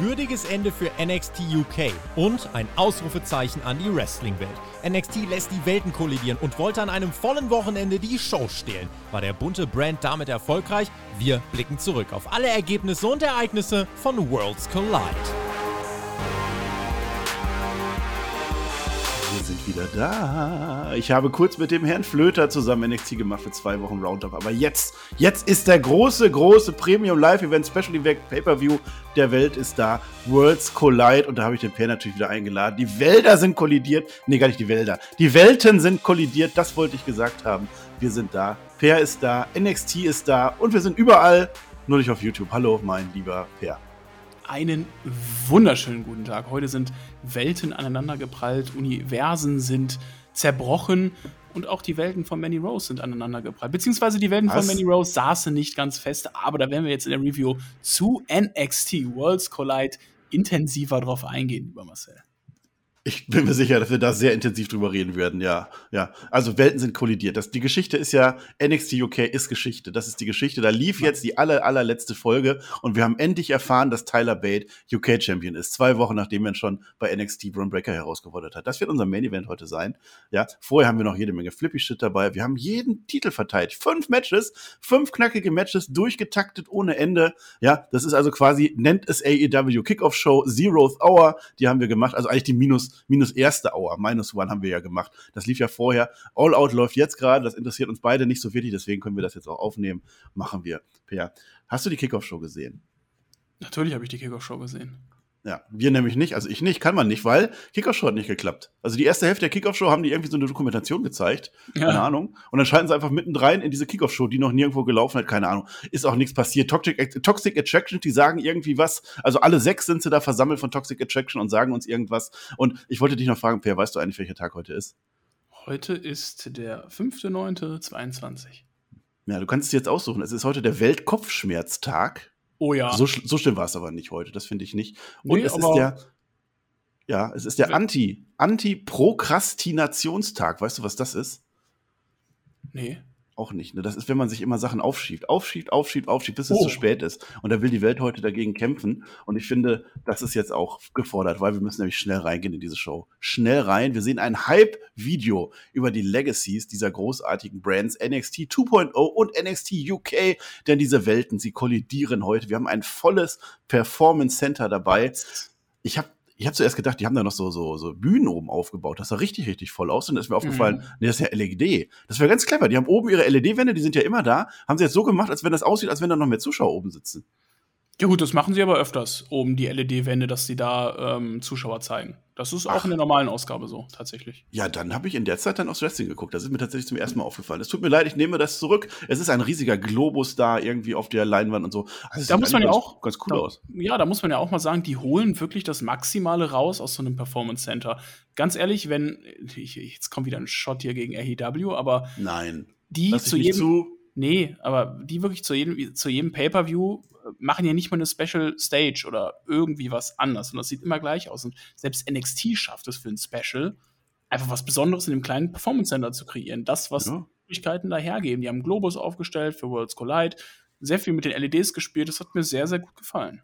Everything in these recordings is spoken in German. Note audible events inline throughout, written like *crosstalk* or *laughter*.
würdiges Ende für NXT UK und ein Ausrufezeichen an die Wrestling-Welt. NXT lässt die Welten kollidieren und wollte an einem vollen Wochenende die Show stehlen. War der bunte Brand damit erfolgreich? Wir blicken zurück auf alle Ergebnisse und Ereignisse von Worlds Collide. Wieder da. Ich habe kurz mit dem Herrn Flöter zusammen NXT gemacht für zwei Wochen Roundup. Aber jetzt, jetzt ist der große, große Premium Live Event Special Event Pay-Per-View der Welt ist da. Worlds Collide. Und da habe ich den Per natürlich wieder eingeladen. Die Wälder sind kollidiert. Nee, gar nicht die Wälder. Die Welten sind kollidiert. Das wollte ich gesagt haben. Wir sind da. Per ist da. NXT ist da. Und wir sind überall. Nur nicht auf YouTube. Hallo, mein lieber Per. Einen wunderschönen guten Tag. Heute sind Welten aneinandergeprallt, Universen sind zerbrochen und auch die Welten von Manny Rose sind aneinandergeprallt. Beziehungsweise die Welten Was? von Manny Rose saßen nicht ganz fest, aber da werden wir jetzt in der Review zu NXT Worlds Collide intensiver drauf eingehen, lieber Marcel. Ich bin mir sicher, dass wir da sehr intensiv drüber reden werden, ja. Ja. Also Welten sind kollidiert. Das, die Geschichte ist ja, NXT UK ist Geschichte. Das ist die Geschichte. Da lief jetzt die aller, allerletzte Folge und wir haben endlich erfahren, dass Tyler Bate UK Champion ist. Zwei Wochen nachdem er schon bei NXT Braun Breaker herausgefordert hat. Das wird unser Main Event heute sein. Ja. Vorher haben wir noch jede Menge Flippy Shit dabei. Wir haben jeden Titel verteilt. Fünf Matches, fünf knackige Matches, durchgetaktet ohne Ende. Ja. Das ist also quasi, nennt es AEW Kickoff Show, Zeroth Hour. Die haben wir gemacht. Also eigentlich die Minus minus erste Hour, minus one haben wir ja gemacht. Das lief ja vorher. All Out läuft jetzt gerade, das interessiert uns beide nicht so wirklich, deswegen können wir das jetzt auch aufnehmen. Machen wir. Per, hast du die Kickoff-Show gesehen? Natürlich habe ich die Kickoff-Show gesehen. Ja, wir nämlich nicht, also ich nicht, kann man nicht, weil Kickoff-Show hat nicht geklappt. Also die erste Hälfte der Kickoff-Show haben die irgendwie so eine Dokumentation gezeigt, ja. keine Ahnung. Und dann schalten sie einfach mittendrin in diese Kickoff-Show, die noch nirgendwo gelaufen hat, keine Ahnung. Ist auch nichts passiert. Toxic, Toxic Attraction, die sagen irgendwie was. Also alle sechs sind sie da versammelt von Toxic Attraction und sagen uns irgendwas. Und ich wollte dich noch fragen, Per, weißt du eigentlich, welcher Tag heute ist? Heute ist der 5.9.22. Ja, du kannst es jetzt aussuchen. Es ist heute der Weltkopfschmerztag. Oh ja. So, so schlimm war es aber nicht heute, das finde ich nicht. Und nee, es ist der, ja, es ist der Anti, Anti-Prokrastinationstag. Weißt du, was das ist? Nee auch nicht. Ne? Das ist, wenn man sich immer Sachen aufschiebt, aufschiebt, aufschiebt, aufschiebt, bis es oh. zu spät ist. Und da will die Welt heute dagegen kämpfen. Und ich finde, das ist jetzt auch gefordert, weil wir müssen nämlich schnell reingehen in diese Show. Schnell rein. Wir sehen ein Hype-Video über die Legacies dieser großartigen Brands NXT 2.0 und NXT UK, denn diese Welten, sie kollidieren heute. Wir haben ein volles Performance Center dabei. Ich habe ich habe zuerst gedacht, die haben da noch so, so, so Bühnen oben aufgebaut. Das sah richtig, richtig voll aus. Und da ist mir aufgefallen, mhm. nee, das ist ja LED. Das wäre ganz clever. Die haben oben ihre LED-Wände, die sind ja immer da. Haben sie jetzt so gemacht, als wenn das aussieht, als wenn da noch mehr Zuschauer oben sitzen. Ja gut, das machen sie aber öfters, oben die LED-Wände, dass sie da ähm, Zuschauer zeigen. Das ist auch Ach. in der normalen Ausgabe so, tatsächlich. Ja, dann habe ich in der Zeit dann aufs Wrestling geguckt. Das ist mir tatsächlich zum ersten Mal aufgefallen. Es tut mir leid, ich nehme das zurück. Es ist ein riesiger Globus da irgendwie auf der Leinwand und so. Also da muss man ja auch ganz cool da, aus. Ja, da muss man ja auch mal sagen, die holen wirklich das Maximale raus aus so einem Performance Center. Ganz ehrlich, wenn ich, jetzt kommt wieder ein Shot hier gegen AEW, aber nein, die zu jedem zu Nee, aber die wirklich zu jedem, zu jedem Pay-Per-View äh, machen ja nicht mal eine Special Stage oder irgendwie was anders. Und das sieht immer gleich aus. Und selbst NXT schafft es für ein Special, einfach was Besonderes in dem kleinen Performance Center zu kreieren. Das, was ja. Möglichkeiten dahergeben. Die haben Globus aufgestellt für Worlds Collide, sehr viel mit den LEDs gespielt. Das hat mir sehr, sehr gut gefallen.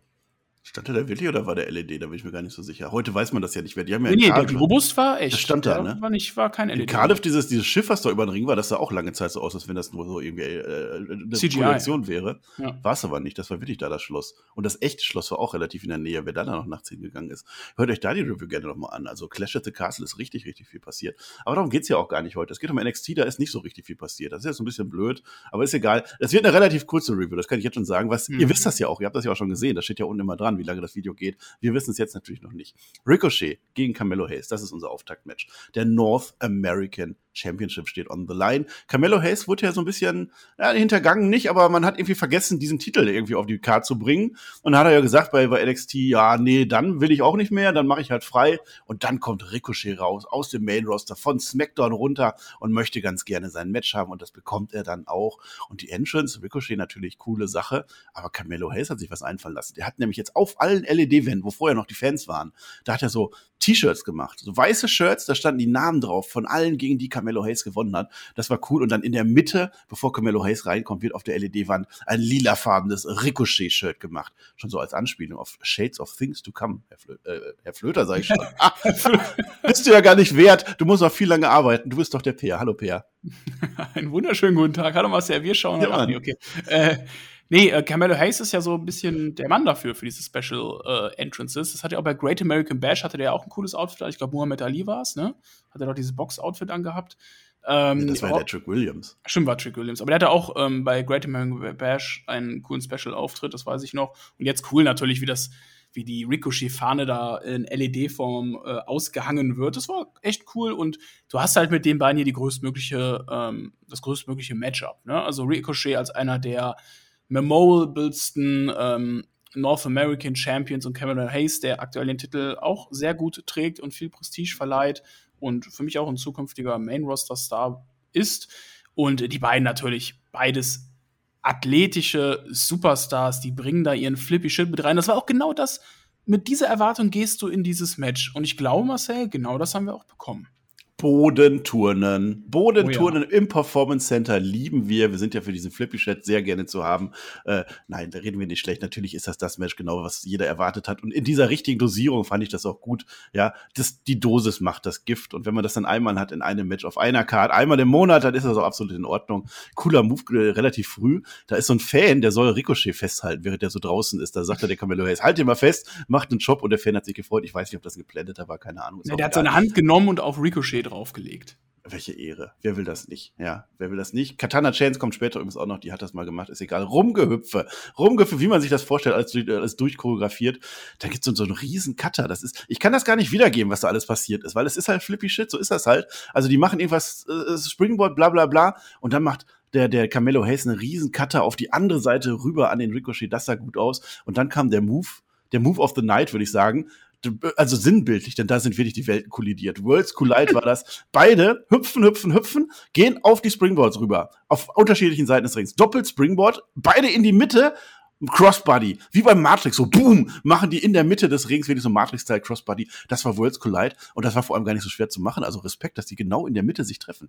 Stand da wirklich oder war der LED? Da bin ich mir gar nicht so sicher. Heute weiß man das ja nicht mehr. Die haben ja nee, nee der Globus war echt. Das stand da, ne? War, nicht, war kein LED. In Cardiff, dieses, dieses Schiff, was da über den Ring war, das sah auch lange Zeit so aus, als wenn das nur so irgendwie äh, eine CGI. Projektion wäre. Ja. War es aber nicht. Das war wirklich da das Schloss. Und das echte Schloss war auch relativ in der Nähe, wer da dann noch nachts hingegangen ist. Hört euch da die Review gerne nochmal an. Also Clash at the Castle ist richtig, richtig viel passiert. Aber darum geht's ja auch gar nicht heute. Es geht um NXT, da ist nicht so richtig viel passiert. Das ist jetzt ein bisschen blöd, aber ist egal. Es wird eine relativ kurze Review, das kann ich jetzt schon sagen. Was, mhm. Ihr wisst das ja auch, ihr habt das ja auch schon gesehen. Das steht ja unten immer dran, wie lange das Video geht. Wir wissen es jetzt natürlich noch nicht. Ricochet gegen Camelo Hayes, das ist unser Auftaktmatch. Der North American Championship steht on the line. Camelo Hayes wurde ja so ein bisschen ja, hintergangen, nicht, aber man hat irgendwie vergessen, diesen Titel irgendwie auf die Karte zu bringen. Und dann hat er ja gesagt bei, bei NXT, ja, nee, dann will ich auch nicht mehr, dann mache ich halt frei. Und dann kommt Ricochet raus aus dem Main Roster von SmackDown runter und möchte ganz gerne sein Match haben und das bekommt er dann auch. Und die Entrance, Ricochet natürlich coole Sache, aber Camelo Hayes hat sich was einfallen lassen. Der hat nämlich jetzt auf allen LED-Wänden, wo vorher noch die Fans waren, da hat er so T-Shirts gemacht, so weiße Shirts, da standen die Namen drauf von allen, gegen die Camelo Carmelo Hayes gewonnen hat. Das war cool. Und dann in der Mitte, bevor Carmelo Hayes reinkommt, wird auf der LED-Wand ein lilafarbenes Ricochet-Shirt gemacht. Schon so als Anspielung auf Shades of Things to Come, Herr, Flö äh, Herr Flöter, sag ich schon. Ah, *laughs* bist du ja gar nicht wert. Du musst noch viel lange arbeiten. Du bist doch der Peer. Hallo, Peer. Einen wunderschönen guten Tag. Hallo, Marcel. Wir schauen ja, an. Okay. Äh, Nee, äh, Carmelo Hayes ist ja so ein bisschen der Mann dafür, für diese Special äh, Entrances. Das hat ja auch bei Great American Bash, hatte der ja auch ein cooles Outfit. Ich glaube, Muhammad Ali war es, ne? Hat er doch dieses Box-Outfit angehabt. Ähm, das war ja der Trick Williams. Stimmt, war Trick Williams. Aber der hatte auch ähm, bei Great American Bash einen coolen Special-Auftritt, das weiß ich noch. Und jetzt cool natürlich, wie das, wie die Ricochet-Fahne da in LED-Form äh, ausgehangen wird. Das war echt cool und du hast halt mit den beiden hier die größtmögliche, ähm, das größtmögliche Matchup. Ne? Also Ricochet als einer der memorablesten ähm, North American Champions und Cameron Hayes, der aktuell den Titel auch sehr gut trägt und viel Prestige verleiht und für mich auch ein zukünftiger Main-Roster-Star ist. Und die beiden natürlich beides athletische Superstars, die bringen da ihren Flippy Shit mit rein. Das war auch genau das. Mit dieser Erwartung gehst du in dieses Match. Und ich glaube, Marcel, genau das haben wir auch bekommen. Bodenturnen. Bodenturnen oh ja. im Performance Center lieben wir. Wir sind ja für diesen Flippy Chat sehr gerne zu haben. Äh, nein, da reden wir nicht schlecht. Natürlich ist das das Match genau, was jeder erwartet hat. Und in dieser richtigen Dosierung fand ich das auch gut. Ja, das, die Dosis macht das Gift. Und wenn man das dann einmal hat in einem Match auf einer Card, einmal im Monat, dann ist das auch absolut in Ordnung. Cooler Move äh, relativ früh. Da ist so ein Fan, der soll Ricochet festhalten, während der so draußen ist. Da sagt er der Camelo Hayes, halt ihn mal fest, macht einen Job und der Fan hat sich gefreut. Ich weiß nicht, ob das geplantet war, keine Ahnung. Ja, der hat seine Hand genommen und auf Ricochet draufgelegt. Welche Ehre. Wer will das nicht? Ja, wer will das nicht? Katana Chains kommt später übrigens auch noch, die hat das mal gemacht, ist egal. Rumgehüpfe. Rumgehüpfe, wie man sich das vorstellt, alles, alles durchchoreografiert. Da so, so einen riesen Cutter. Das ist, ich kann das gar nicht wiedergeben, was da alles passiert ist, weil es ist halt flippy shit, so ist das halt. Also die machen irgendwas, äh, Springboard, bla, bla, bla, und dann macht der, der Camelo Hayes einen riesen Cutter auf die andere Seite rüber an den Ricochet. Das sah gut aus. Und dann kam der Move, der Move of the Night, würde ich sagen also sinnbildlich, denn da sind wirklich die Welten kollidiert. Worlds Collide war das. Beide hüpfen, hüpfen, hüpfen, gehen auf die Springboards rüber. Auf unterschiedlichen Seiten des Rings. Doppelt Springboard, beide in die Mitte, Crossbody, wie beim Matrix, so boom, machen die in der Mitte des Rings wirklich so Matrix-Style Crossbody. Das war Worlds Collide und das war vor allem gar nicht so schwer zu machen. Also Respekt, dass die genau in der Mitte sich treffen.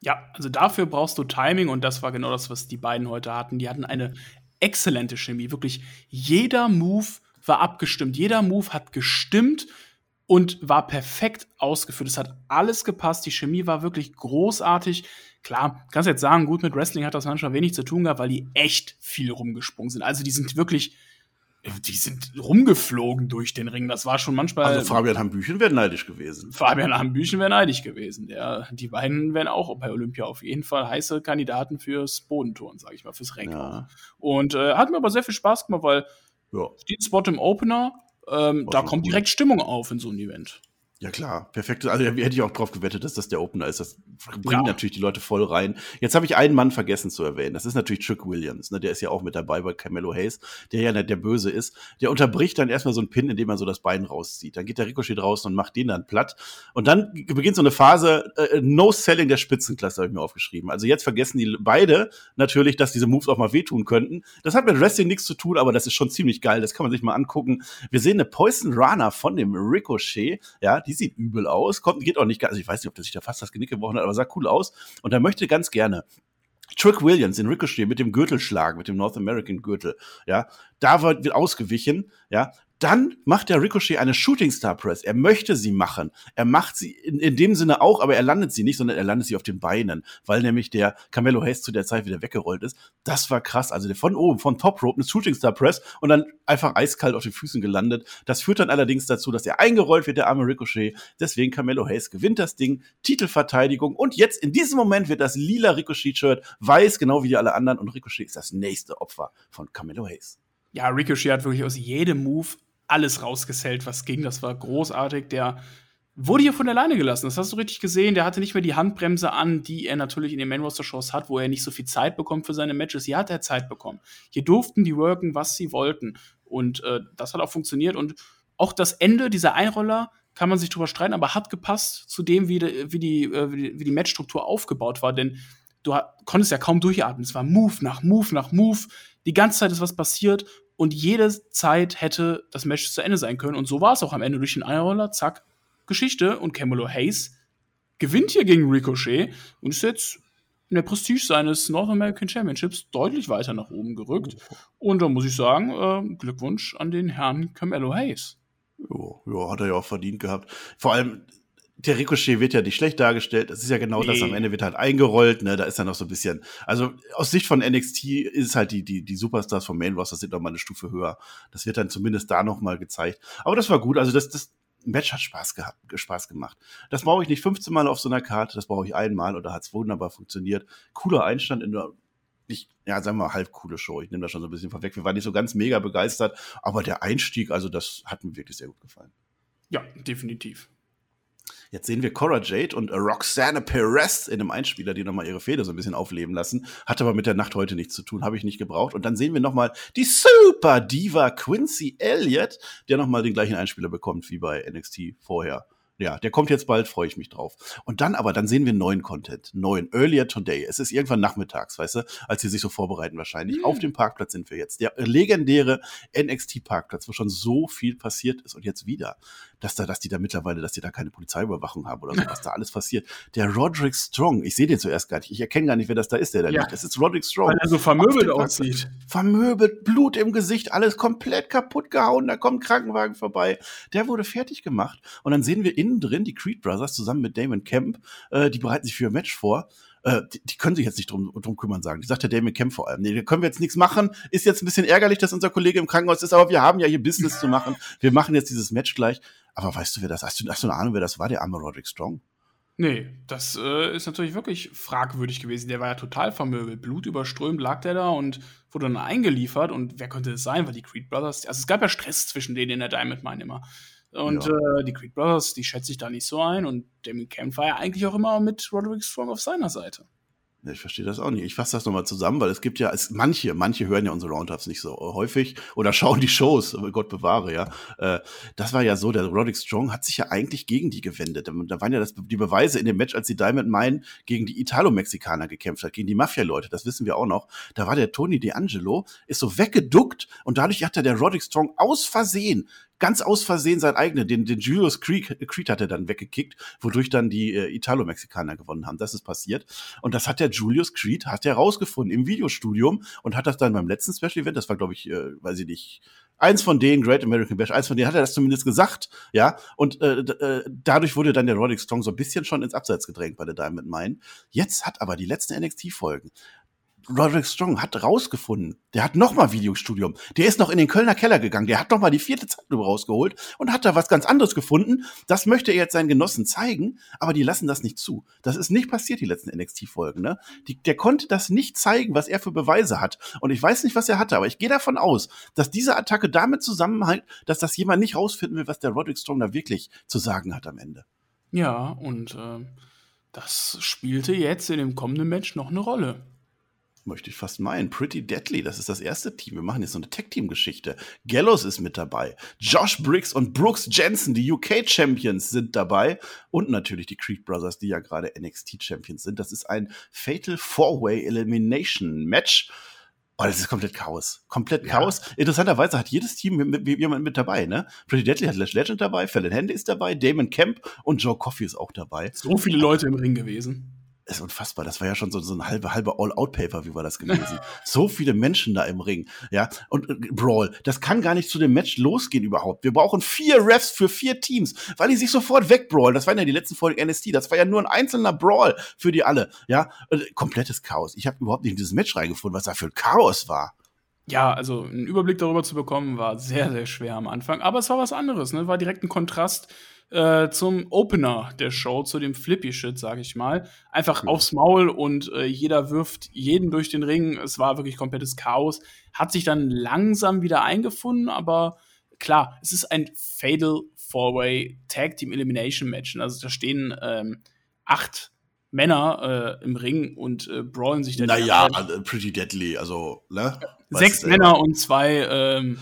Ja, also dafür brauchst du Timing und das war genau das, was die beiden heute hatten. Die hatten eine exzellente Chemie. Wirklich jeder Move war abgestimmt. Jeder Move hat gestimmt und war perfekt ausgeführt. Es hat alles gepasst. Die Chemie war wirklich großartig. Klar, kannst jetzt sagen, gut, mit Wrestling hat das manchmal wenig zu tun gehabt, weil die echt viel rumgesprungen sind. Also die sind wirklich, die sind rumgeflogen durch den Ring. Das war schon manchmal. Also Fabian Hambüchen wäre neidisch gewesen. Fabian Hambüchen wäre neidisch gewesen. Der, die beiden wären auch bei Olympia auf jeden Fall heiße Kandidaten fürs Bodenturn, sage ich mal, fürs Reck. Ja. Und äh, hat mir aber sehr viel Spaß gemacht, weil ja. Steht Spot im Opener, ähm, da kommt direkt Stimmung auf in so einem Event. Ja klar, perfekt. Also hätte ich auch drauf gewettet, dass das der Opener ist. Das bringt ja. natürlich die Leute voll rein. Jetzt habe ich einen Mann vergessen zu erwähnen. Das ist natürlich Trick Williams. Ne? Der ist ja auch mit dabei bei Camelo Hayes, der ja der Böse ist. Der unterbricht dann erstmal so einen Pin, indem er so das Bein rauszieht. Dann geht der Ricochet draußen und macht den dann platt. Und dann beginnt so eine Phase, äh, No Selling der Spitzenklasse, habe ich mir aufgeschrieben. Also jetzt vergessen die beide natürlich, dass diese Moves auch mal wehtun könnten. Das hat mit Wrestling nichts zu tun, aber das ist schon ziemlich geil. Das kann man sich mal angucken. Wir sehen eine Poison Runner von dem Ricochet, ja, die sieht übel aus. Kommt, geht auch nicht also ich weiß nicht, ob der sich da fast das Genick gebrochen hat, aber sah cool aus. Und er möchte ganz gerne Trick Williams in Ricochet mit dem Gürtelschlag, mit dem North American Gürtel, ja, da wird, wird ausgewichen, ja, dann macht der Ricochet eine Shooting Star Press. Er möchte sie machen. Er macht sie in, in dem Sinne auch, aber er landet sie nicht, sondern er landet sie auf den Beinen, weil nämlich der Camelo Hayes zu der Zeit wieder weggerollt ist. Das war krass. Also von oben, von Top Rope, eine Shooting Star Press und dann einfach eiskalt auf den Füßen gelandet. Das führt dann allerdings dazu, dass er eingerollt wird, der arme Ricochet. Deswegen Camelo Hayes gewinnt das Ding. Titelverteidigung. Und jetzt in diesem Moment wird das lila Ricochet-Shirt weiß, genau wie die alle anderen. Und Ricochet ist das nächste Opfer von Camelo Hayes. Ja, Ricochet hat wirklich aus jedem Move alles rausgesellt, was ging. Das war großartig. Der wurde hier von der Leine gelassen. Das hast du richtig gesehen. Der hatte nicht mehr die Handbremse an, die er natürlich in den Main Roster Shows hat, wo er nicht so viel Zeit bekommt für seine Matches. Hier hat er Zeit bekommen. Hier durften die worken, was sie wollten. Und äh, das hat auch funktioniert. Und auch das Ende dieser Einroller kann man sich drüber streiten, aber hat gepasst zu dem, wie, de, wie die, äh, wie die, wie die Matchstruktur aufgebaut war. Denn du konntest ja kaum durchatmen. Es war Move nach Move nach Move. Die ganze Zeit ist was passiert und jede Zeit hätte das Match zu Ende sein können. Und so war es auch am Ende durch den Einroller, zack, Geschichte. Und Camelo Hayes gewinnt hier gegen Ricochet und ist jetzt in der Prestige seines North American Championships deutlich weiter nach oben gerückt. Und da muss ich sagen, äh, Glückwunsch an den Herrn Camelo Hayes. Ja, ja, hat er ja auch verdient gehabt. Vor allem, der Ricochet wird ja nicht schlecht dargestellt. Das ist ja genau nee. das. Am Ende wird halt eingerollt. Ne? Da ist dann noch so ein bisschen. Also aus Sicht von NXT ist halt die, die, die Superstars vom Main Roster sind noch mal eine Stufe höher. Das wird dann zumindest da noch mal gezeigt. Aber das war gut. Also das, das Match hat Spaß gehabt, Spaß gemacht. Das brauche ich nicht 15 Mal auf so einer Karte. Das brauche ich einmal und da hat es wunderbar funktioniert. Cooler Einstand in der nicht, ja, sagen wir mal, halb coole Show. Ich nehme das schon so ein bisschen vorweg. Wir waren nicht so ganz mega begeistert, aber der Einstieg, also das hat mir wirklich sehr gut gefallen. Ja, definitiv. Jetzt sehen wir Cora Jade und Roxanne Perez in einem Einspieler, die nochmal ihre Fehde so ein bisschen aufleben lassen. Hat aber mit der Nacht heute nichts zu tun, habe ich nicht gebraucht. Und dann sehen wir nochmal die Super Diva Quincy Elliott, der nochmal den gleichen Einspieler bekommt wie bei NXT vorher ja, der kommt jetzt bald, freue ich mich drauf. Und dann aber, dann sehen wir neuen Content, neuen, earlier today. Es ist irgendwann nachmittags, weißt du, als sie sich so vorbereiten wahrscheinlich. Mhm. Auf dem Parkplatz sind wir jetzt. Der legendäre NXT-Parkplatz, wo schon so viel passiert ist und jetzt wieder dass da, dass die da mittlerweile, dass die da keine Polizeiüberwachung haben oder so, was da alles passiert. Der Roderick Strong, ich sehe den zuerst gar nicht, ich erkenne gar nicht, wer das da ist, der da ja. liegt. Das ist Roderick Strong. Weil er so vermöbelt aussieht. Vermöbelt, Blut im Gesicht, alles komplett kaputt gehauen, da kommt ein Krankenwagen vorbei. Der wurde fertig gemacht und dann sehen wir innen drin die Creed Brothers zusammen mit Damon Kemp, äh, die bereiten sich für ein Match vor äh, die, die, können sich jetzt nicht drum, drum kümmern, sagen. Die sagt der Damien Kemp vor allem. Nee, da können wir jetzt nichts machen. Ist jetzt ein bisschen ärgerlich, dass unser Kollege im Krankenhaus ist, aber wir haben ja hier Business zu machen. Wir machen jetzt dieses Match gleich. Aber weißt du, wer das? Hast du, hast du eine Ahnung, wer das war, der arme Roderick Strong? Nee, das äh, ist natürlich wirklich fragwürdig gewesen. Der war ja total vermöbelt. Blutüberströmt lag der da und wurde dann eingeliefert. Und wer könnte es sein? Weil die Creed Brothers, also es gab ja Stress zwischen denen in der Diamond Mine immer. Und ja. äh, die Creed Brothers, die schätze ich da nicht so ein. Und Damien Camp war ja eigentlich auch immer mit Roderick Strong auf seiner Seite. Ich verstehe das auch nicht. Ich fasse das nochmal zusammen, weil es gibt ja, es, manche, manche hören ja unsere Roundups nicht so häufig oder *laughs* schauen die Shows, Gott bewahre, ja. Äh, das war ja so, der Roderick Strong hat sich ja eigentlich gegen die gewendet. Da waren ja das, die Beweise in dem Match, als die Diamond Mine gegen die Italo-Mexikaner gekämpft hat, gegen die Mafia-Leute, das wissen wir auch noch. Da war der Tony D'Angelo, ist so weggeduckt und dadurch hat er der Roderick Strong aus Versehen ganz aus Versehen sein eigener, den, den Julius Creed, Creed hat er dann weggekickt, wodurch dann die äh, Italo-Mexikaner gewonnen haben. Das ist passiert. Und das hat der Julius Creed, hat er rausgefunden im Videostudium und hat das dann beim letzten Special Event, das war glaube ich, äh, weiß ich nicht, eins von denen, Great American Bash, eins von denen hat er das zumindest gesagt, ja, und äh, äh, dadurch wurde dann der Roderick Strong so ein bisschen schon ins Abseits gedrängt bei der Diamond Mine. Jetzt hat aber die letzten NXT-Folgen Roderick Strong hat rausgefunden, der hat nochmal Videostudium. Der ist noch in den Kölner Keller gegangen, der hat nochmal die vierte Zeitlupe rausgeholt und hat da was ganz anderes gefunden. Das möchte er jetzt seinen Genossen zeigen, aber die lassen das nicht zu. Das ist nicht passiert, die letzten NXT-Folgen. Ne? Der konnte das nicht zeigen, was er für Beweise hat. Und ich weiß nicht, was er hatte, aber ich gehe davon aus, dass diese Attacke damit zusammenhängt, dass das jemand nicht rausfinden will, was der Roderick Strong da wirklich zu sagen hat am Ende. Ja, und äh, das spielte jetzt in dem kommenden Match noch eine Rolle möchte ich fast meinen. Pretty Deadly, das ist das erste Team. Wir machen jetzt so eine Tech-Team-Geschichte. Gallows ist mit dabei. Josh Briggs und Brooks Jensen, die UK-Champions, sind dabei. Und natürlich die Creed Brothers, die ja gerade NXT-Champions sind. Das ist ein Fatal Four-Way Elimination Match. Oh, das ist komplett Chaos. Komplett ja. Chaos. Interessanterweise hat jedes Team jemand mit dabei, ne? Pretty Deadly hat Lash Legend dabei, Fallon Handy ist dabei, Damon Kemp und Joe Coffey ist auch dabei. So viele Leute im Ring gewesen ist unfassbar. Das war ja schon so, so ein halber, halber All-Out-Paper, wie war das gewesen? *laughs* so viele Menschen da im Ring, ja. Und äh, Brawl, das kann gar nicht zu dem Match losgehen überhaupt. Wir brauchen vier Refs für vier Teams, weil die sich sofort wegbrawlen. Das waren ja die letzten Folgen NST. Das war ja nur ein einzelner Brawl für die alle, ja. Und, äh, komplettes Chaos. Ich habe überhaupt nicht in dieses Match reingefunden, was da für ein Chaos war. Ja, also einen Überblick darüber zu bekommen, war sehr, sehr schwer am Anfang. Aber es war was anderes, ne? War direkt ein Kontrast äh, zum Opener der Show, zu dem Flippy-Shit, sag ich mal. Einfach mhm. aufs Maul und äh, jeder wirft jeden durch den Ring. Es war wirklich komplettes Chaos. Hat sich dann langsam wieder eingefunden, aber klar, es ist ein Fatal Four-Way Tag Team Elimination Match. Also da stehen ähm, acht Männer äh, im Ring und äh, brawlen sich dann. Naja, uh, pretty deadly, also, ne? Sechs Männer und zwei ähm,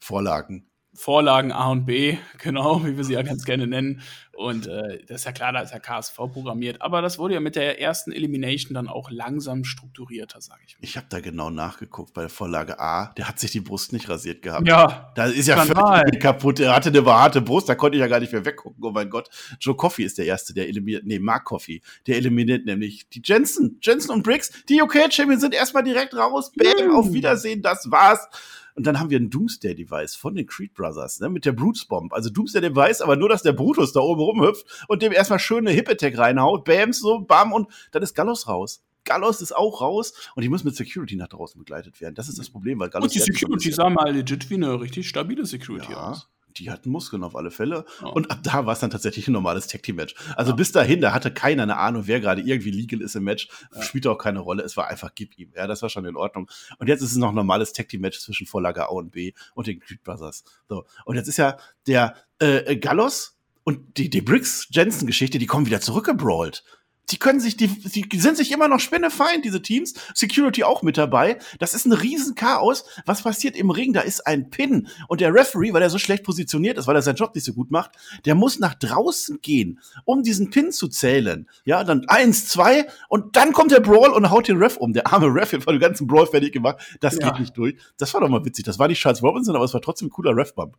Vorlagen. Vorlagen A und B, *laughs* genau, wie wir sie ja ganz gerne nennen. Und äh, das ist ja klar, da ist ja KSV programmiert. Aber das wurde ja mit der ersten Elimination dann auch langsam strukturierter, sage ich mal. Ich habe da genau nachgeguckt bei der Vorlage A. Der hat sich die Brust nicht rasiert gehabt. Ja. Da ist ja völlig *laughs* kaputt. Er hatte eine behaarte Brust, da konnte ich ja gar nicht mehr weggucken. Oh mein Gott. Joe Coffey ist der Erste, der eliminiert. Nee, Mark Coffey. Der eliminiert nämlich die Jensen. Jensen und Briggs. Die UK-Champions sind erstmal direkt raus. Bam, auf Wiedersehen. Das war's. Und dann haben wir ein Doomsday-Device von den Creed Brothers, ne, mit der Brutes Bomb. Also Doomsday-Device, aber nur, dass der Brutus da oben rumhüpft und dem erstmal schöne Hip-Attack reinhaut, bams, so, bam, und dann ist Gallos raus. Gallos ist auch raus und die muss mit Security nach draußen begleitet werden. Das ist das Problem, weil Gallos. Und die Security sah mal legit wie eine richtig stabile Security ja. aus die hatten Muskeln auf alle Fälle. Oh. Und ab da war es dann tatsächlich ein normales Tag Team Match. Also ja. bis dahin, da hatte keiner eine Ahnung, wer gerade irgendwie legal ist im Match. Ja. Spielt auch keine Rolle. Es war einfach gib ihm. Ja, das war schon in Ordnung. Und jetzt ist es noch ein normales Tag Team Match zwischen Vorlage A und B und den Creed Brothers. So. Und jetzt ist ja der äh, Gallos und die, die Briggs Jensen Geschichte, die kommen wieder zurückgebrawlt die können sich, die, die sind sich immer noch spinnefeind, diese Teams. Security auch mit dabei. Das ist ein Riesenchaos. Was passiert im Ring? Da ist ein Pin. Und der Referee, weil er so schlecht positioniert ist, weil er seinen Job nicht so gut macht, der muss nach draußen gehen, um diesen Pin zu zählen. Ja, dann eins, zwei, und dann kommt der Brawl und haut den Ref um. Der arme Ref hat den ganzen Brawl fertig gemacht. Das ja. geht nicht durch. Das war doch mal witzig. Das war nicht Charles Robinson, aber es war trotzdem ein cooler Ref-Bump.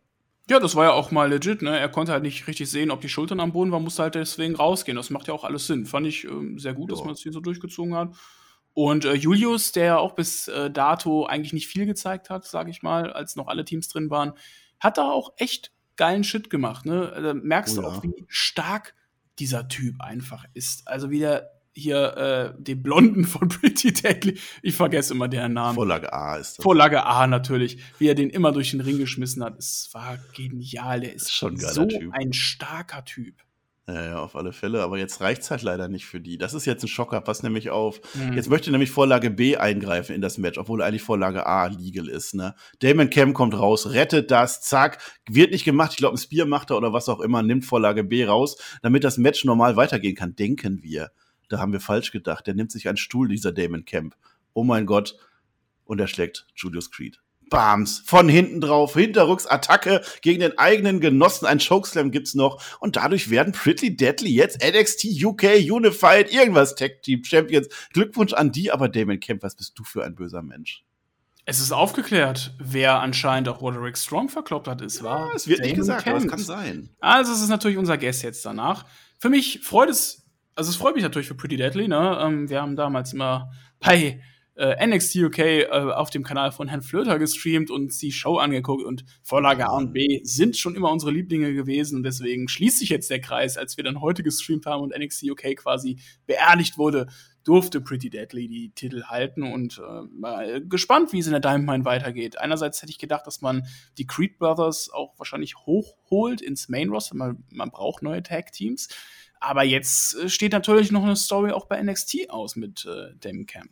Ja, das war ja auch mal legit, ne? Er konnte halt nicht richtig sehen, ob die Schultern am Boden waren, musste halt deswegen rausgehen. Das macht ja auch alles Sinn. Fand ich äh, sehr gut, ja. dass man das hier so durchgezogen hat. Und äh, Julius, der ja auch bis äh, dato eigentlich nicht viel gezeigt hat, sage ich mal, als noch alle Teams drin waren, hat da auch echt geilen Shit gemacht. Ne? Da merkst oh, du auch, wie stark dieser Typ einfach ist. Also wie der hier äh, den Blonden von *laughs* Pretty Deadly. Ich vergesse immer deren Namen. Vorlage A ist das. Vorlage A natürlich. Wie er den immer durch den Ring geschmissen hat. Es war genial. Der ist schon ein so typ. ein starker Typ. Ja, ja, auf alle Fälle. Aber jetzt reicht's halt leider nicht für die. Das ist jetzt ein Schocker. Pass nämlich auf. Mhm. Jetzt möchte nämlich Vorlage B eingreifen in das Match, obwohl eigentlich Vorlage A legal ist. Ne? Damon Cam kommt raus, rettet das, zack. Wird nicht gemacht. Ich glaube, ein Spear macht er oder was auch immer. Nimmt Vorlage B raus, damit das Match normal weitergehen kann. Denken wir da haben wir falsch gedacht. Der nimmt sich einen Stuhl, dieser Damon Camp. Oh mein Gott. Und er schlägt Julius Creed. Bams, von hinten drauf, hinterrücks Attacke gegen den eigenen Genossen, ein Chokeslam gibt's noch und dadurch werden Pretty Deadly jetzt NXT UK Unified irgendwas Tag Team Champions. Glückwunsch an die, aber Damon Camp, was bist du für ein böser Mensch? Es ist aufgeklärt, wer anscheinend auch Roderick Strong verkloppt hat, ist wahr. Ja, es wird Damon nicht gesagt, Camp. aber es kann sein. Also es ist natürlich unser Guest jetzt danach. Für mich freut es also es freut mich natürlich für Pretty Deadly, ne? Ähm, wir haben damals immer bei äh, NXT UK äh, auf dem Kanal von Herrn Flöter gestreamt und die Show angeguckt und Vorlage A und B sind schon immer unsere Lieblinge gewesen und deswegen schließt sich jetzt der Kreis, als wir dann heute gestreamt haben und NXT UK quasi beerdigt wurde, durfte Pretty Deadly die Titel halten und äh, mal gespannt, wie es in der Diamond Mine weitergeht. Einerseits hätte ich gedacht, dass man die Creed Brothers auch wahrscheinlich hochholt ins Main Roster, man, man braucht neue Tag Teams. Aber jetzt äh, steht natürlich noch eine Story auch bei NXT aus mit äh, Damon Camp.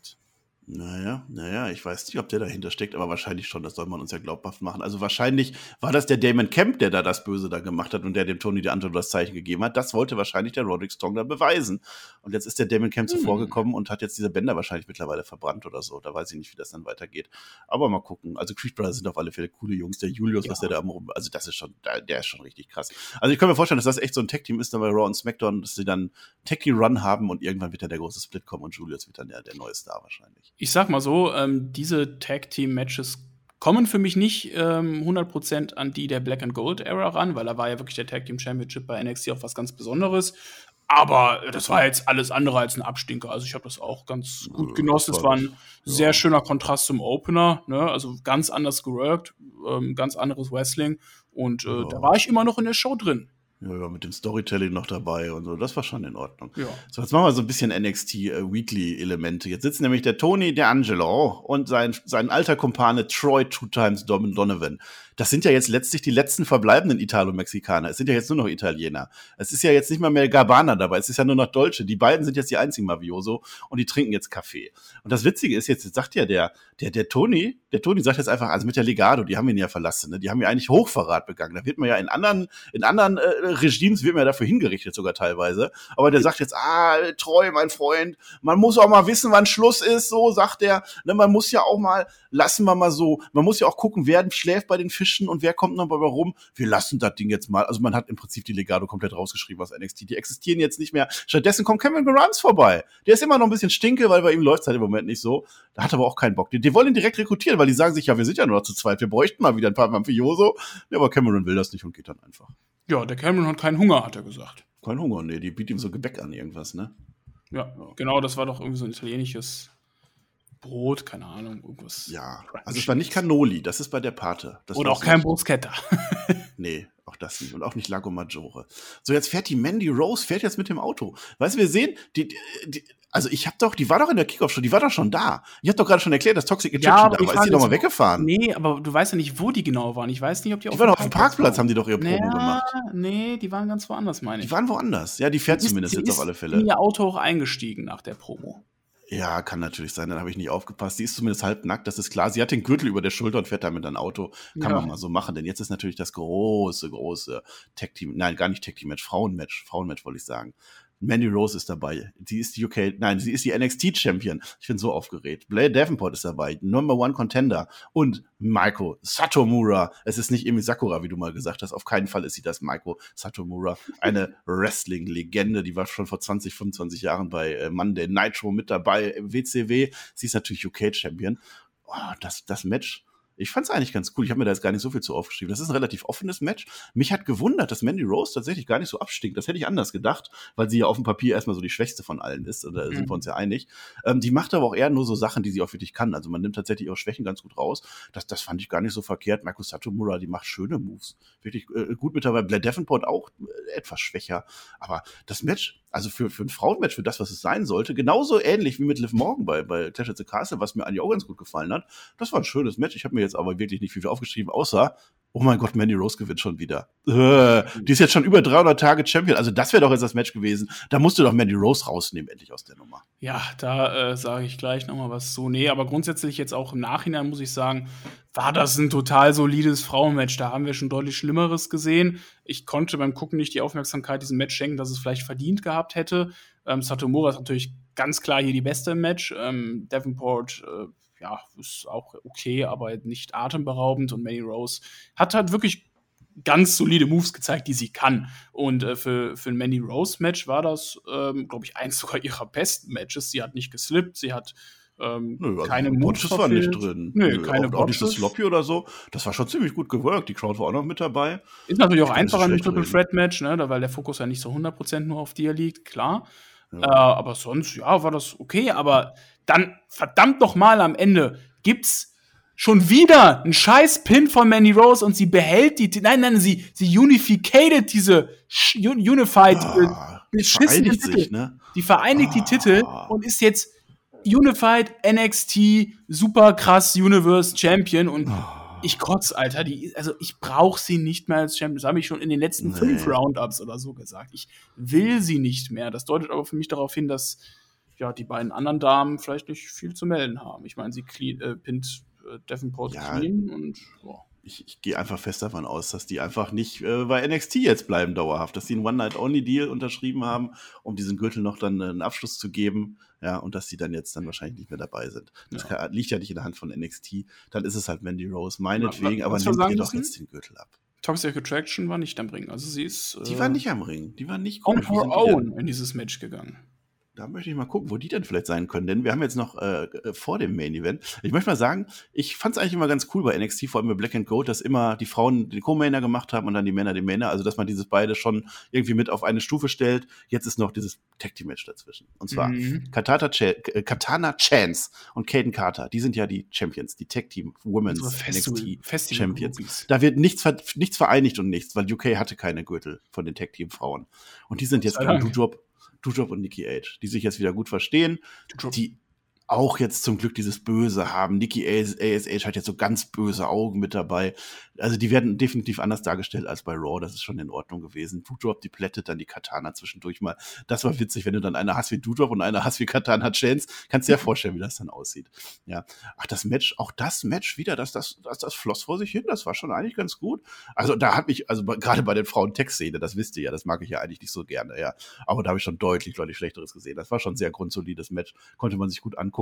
Naja, naja, ich weiß nicht, ob der dahinter steckt, aber wahrscheinlich schon, das soll man uns ja glaubhaft machen. Also wahrscheinlich war das der Damon Kemp, der da das Böse da gemacht hat und der dem Tony DeAngelo das Zeichen gegeben hat. Das wollte wahrscheinlich der Roderick Strong da beweisen. Und jetzt ist der Damon Kemp hm. zuvor gekommen und hat jetzt diese Bänder wahrscheinlich mittlerweile verbrannt oder so. Da weiß ich nicht, wie das dann weitergeht. Aber mal gucken. Also Creed Brothers sind auf alle Fälle coole Jungs. Der Julius, ja. was der da rum, also das ist schon, der ist schon richtig krass. Also ich kann mir vorstellen, dass das echt so ein Tech-Team ist, dann bei Raw und SmackDown, dass sie dann Tech-Run haben und irgendwann wird dann der große Split kommen und Julius wird dann der, der neue Star wahrscheinlich. Ich sag mal so, ähm, diese Tag-Team-Matches kommen für mich nicht ähm, 100% an die der Black and Gold Era ran, weil da war ja wirklich der Tag Team Championship bei NXT auch was ganz Besonderes. Aber das war jetzt alles andere als ein Abstinker. Also ich habe das auch ganz gut genossen. Es war ein sehr schöner Kontrast zum Opener. Ne? Also ganz anders geworkt, ähm, ganz anderes Wrestling. Und äh, ja. da war ich immer noch in der Show drin. Ja, ja, mit dem Storytelling noch dabei und so. Das war schon in Ordnung. Ja. So, jetzt machen wir so ein bisschen NXT äh, Weekly Elemente. Jetzt sitzt nämlich der Tony D'Angelo und sein, sein alter Kumpane Troy Two Times Donovan das sind ja jetzt letztlich die letzten verbleibenden Italo-Mexikaner. Es sind ja jetzt nur noch Italiener. Es ist ja jetzt nicht mal mehr Gabana dabei, es ist ja nur noch Dolce. Die beiden sind jetzt die einzigen Mavioso und die trinken jetzt Kaffee. Und das Witzige ist jetzt, jetzt sagt ja der, der, der Toni, der Toni sagt jetzt einfach, also mit der Legado, die haben ihn ja verlassen, ne? die haben ja eigentlich Hochverrat begangen. Da wird man ja in anderen, in anderen äh, Regimes wird mir dafür hingerichtet sogar teilweise. Aber der sagt jetzt, ah, treu, mein Freund, man muss auch mal wissen, wann Schluss ist, so sagt er. Ne, man muss ja auch mal, lassen wir mal so, man muss ja auch gucken, wer schläft bei den Fischen und wer kommt noch bei rum. Wir lassen das Ding jetzt mal. Also man hat im Prinzip die Legado komplett rausgeschrieben aus NXT. Die existieren jetzt nicht mehr. Stattdessen kommt Kevin Grimes vorbei. Der ist immer noch ein bisschen stinke, weil bei ihm läuft es halt im Moment nicht so. Da hat aber auch keinen Bock. Die, die wollen ihn direkt rekrutieren, weil die sagen sich, ja, wir sind ja nur noch zu zweit. Wir bräuchten mal wieder ein paar Mafioso. Ja, aber Cameron will das nicht und geht dann einfach. Ja, der Cameron hat keinen Hunger, hat er gesagt. Kein Hunger, nee, die bietet ihm so Gebäck an, irgendwas, ne? Ja, genau, das war doch irgendwie so ein italienisches Brot, keine Ahnung, irgendwas. Ja, also es war nicht Cannoli, das ist bei der Pate. Das Oder auch kein Bruschetta. *laughs* nee, auch das nicht. Und auch nicht Lago Maggiore. So, jetzt fährt die Mandy Rose, fährt jetzt mit dem Auto. Weißt du, wir sehen, die, die, also ich habe doch, die war doch in der Kickoff-Show, die war doch schon da. Ich habe doch gerade schon erklärt, dass Toxic Egyptian ja, da war. Ist die doch mal weggefahren? Nee, aber du weißt ja nicht, wo die genau waren. Ich weiß nicht, ob die, die auf waren doch auf dem Parkplatz, haben die doch ihre Promo naja, gemacht. Nee, die waren ganz woanders, meine ich. Die waren woanders. Ja, die fährt die zumindest ist, jetzt auf alle Fälle. Die ist in ihr Auto auch eingestiegen nach der Promo. Ja, kann natürlich sein, dann habe ich nicht aufgepasst. Die ist zumindest halb nackt, das ist klar. Sie hat den Gürtel über der Schulter und fährt damit ein Auto. Kann ja. man mal so machen, denn jetzt ist natürlich das große, große Tech-Team, nein, gar nicht Tech-Team-Match, Frauen-Match, Frauen-Match wollte ich sagen. Mandy Rose ist dabei. Sie ist die UK, nein, sie ist die NXT Champion. Ich bin so aufgeregt. Blair Davenport ist dabei, Number One Contender und Maiko Satomura. Es ist nicht Emi Sakura, wie du mal gesagt hast. Auf keinen Fall ist sie das Maiko Satomura. Eine Wrestling-Legende, die war schon vor 20, 25 Jahren bei äh, Monday Nitro mit dabei, WCW. Sie ist natürlich UK Champion. Oh, das, das Match ich fand es eigentlich ganz cool. Ich habe mir da jetzt gar nicht so viel zu aufgeschrieben. Das ist ein relativ offenes Match. Mich hat gewundert, dass Mandy Rose tatsächlich gar nicht so abstinkt. Das hätte ich anders gedacht, weil sie ja auf dem Papier erstmal so die schwächste von allen ist. Da mhm. sind wir uns ja einig. Ähm, die macht aber auch eher nur so Sachen, die sie auch wirklich kann. Also man nimmt tatsächlich ihre Schwächen ganz gut raus. Das, das fand ich gar nicht so verkehrt. Marco Satomura, die macht schöne Moves. Wirklich äh, gut mit dabei. Blair Davenport auch äh, etwas schwächer. Aber das Match, also für, für ein Frauenmatch, für das, was es sein sollte, genauso ähnlich wie mit Liv Morgan bei, bei Clash at the Castle, was mir eigentlich auch ganz gut gefallen hat. Das war ein schönes Match. Ich habe mir jetzt aber wirklich nicht viel aufgeschrieben, außer, oh mein Gott, Mandy Rose gewinnt schon wieder. Äh, die ist jetzt schon über 300 Tage Champion. Also das wäre doch jetzt das Match gewesen. Da musst du doch Mandy Rose rausnehmen, endlich aus der Nummer. Ja, da äh, sage ich gleich nochmal was zu. Nee, aber grundsätzlich jetzt auch im Nachhinein muss ich sagen, war das ein total solides Frauenmatch. Da haben wir schon deutlich Schlimmeres gesehen. Ich konnte beim Gucken nicht die Aufmerksamkeit diesem Match schenken, dass es vielleicht verdient gehabt hätte. Ähm, Satomura ist natürlich ganz klar hier die beste im Match. Ähm, Davenport äh, ja, ist auch okay, aber nicht atemberaubend. Und Manny Rose hat halt wirklich ganz solide Moves gezeigt, die sie kann. Und äh, für, für ein Mandy Rose-Match war das, ähm, glaube ich, eins *laughs* sogar ihrer besten Matches. Sie hat nicht geslippt, sie hat ähm, Nö, also keine Moves war nicht drin. Nö, Nö keine auch, auch nicht Sloppy oder so. Das war schon ziemlich gut geworkt. Die Crowd war auch noch mit dabei. Ist natürlich auch einfacher ein Triple Threat Match, ne, weil der Fokus ja nicht so 100% nur auf dir liegt, klar. Ja. Äh, aber sonst, ja, war das okay. Aber dann verdammt noch mal am Ende gibt's schon wieder einen scheiß Pin von Manny Rose und sie behält die, nein, nein, sie, sie unificated diese Unified, ah, äh, beschissene Titel. Sich, ne? Die vereinigt ah. die Titel und ist jetzt Unified NXT super krass Universe Champion und ah. ich kotz, Alter, die, also ich brauche sie nicht mehr als Champion. Das habe ich schon in den letzten nee. fünf Roundups oder so gesagt. Ich will sie nicht mehr. Das deutet aber für mich darauf hin, dass ja, die beiden anderen Damen vielleicht nicht viel zu melden haben. Ich meine, sie clean, äh, pinnt äh, Davenport ja, clean und boah. Ich, ich gehe einfach fest davon aus, dass die einfach nicht äh, bei NXT jetzt bleiben dauerhaft, dass sie einen One-Night-Only-Deal unterschrieben haben, um diesen Gürtel noch dann einen Abschluss zu geben, ja, und dass sie dann jetzt dann wahrscheinlich nicht mehr dabei sind. Das ja. kann, liegt ja nicht in der Hand von NXT. Dann ist es halt Mandy Rose, meinetwegen, aber nimmt ihr doch jetzt den Gürtel ab. Toxic Attraction war nicht am Ring. Also sie ist. Die war äh, nicht am Ring. Die war nicht on her own in dieses Match gegangen. Da möchte ich mal gucken, wo die denn vielleicht sein können. Denn wir haben jetzt noch äh, äh vor dem Main Event. Ich möchte mal sagen, ich fand es eigentlich immer ganz cool bei NXT, vor allem bei Black and Gold, dass immer die Frauen den Co-Mainer gemacht haben und dann die Männer den Mainer. Also dass man dieses beide schon irgendwie mit auf eine Stufe stellt. Jetzt ist noch dieses Tag Team Match dazwischen. Und zwar mhm. Katata Ch äh, Katana Chance und Caden Carter. Die sind ja die Champions, die Tag Team Women's NXT Festival Champions. Groupies. Da wird nichts, nichts vereinigt und nichts, weil UK hatte keine Gürtel von den Tag Team Frauen. Und die sind jetzt per Doudrop Doudrop und Nikki Age, die sich jetzt wieder gut verstehen. Die auch jetzt zum Glück dieses Böse haben. Nikki ASH hat jetzt so ganz böse Augen mit dabei. Also die werden definitiv anders dargestellt als bei Raw. Das ist schon in Ordnung gewesen. Doudrop, die plättet dann die Katana zwischendurch mal. Das war witzig, wenn du dann eine hast wie Doudrop und eine hast wie Katana Chance. Kannst dir ja vorstellen, wie das dann aussieht. Ja. Ach, das Match, auch das Match wieder, das, das, das, das floss vor sich hin. Das war schon eigentlich ganz gut. Also da hat mich, also gerade bei den Frauen-Tech-Szene, das wisst ihr ja, das mag ich ja eigentlich nicht so gerne, ja. Aber da habe ich schon deutlich, deutlich Schlechteres gesehen. Das war schon ein sehr grundsolides Match. Konnte man sich gut angucken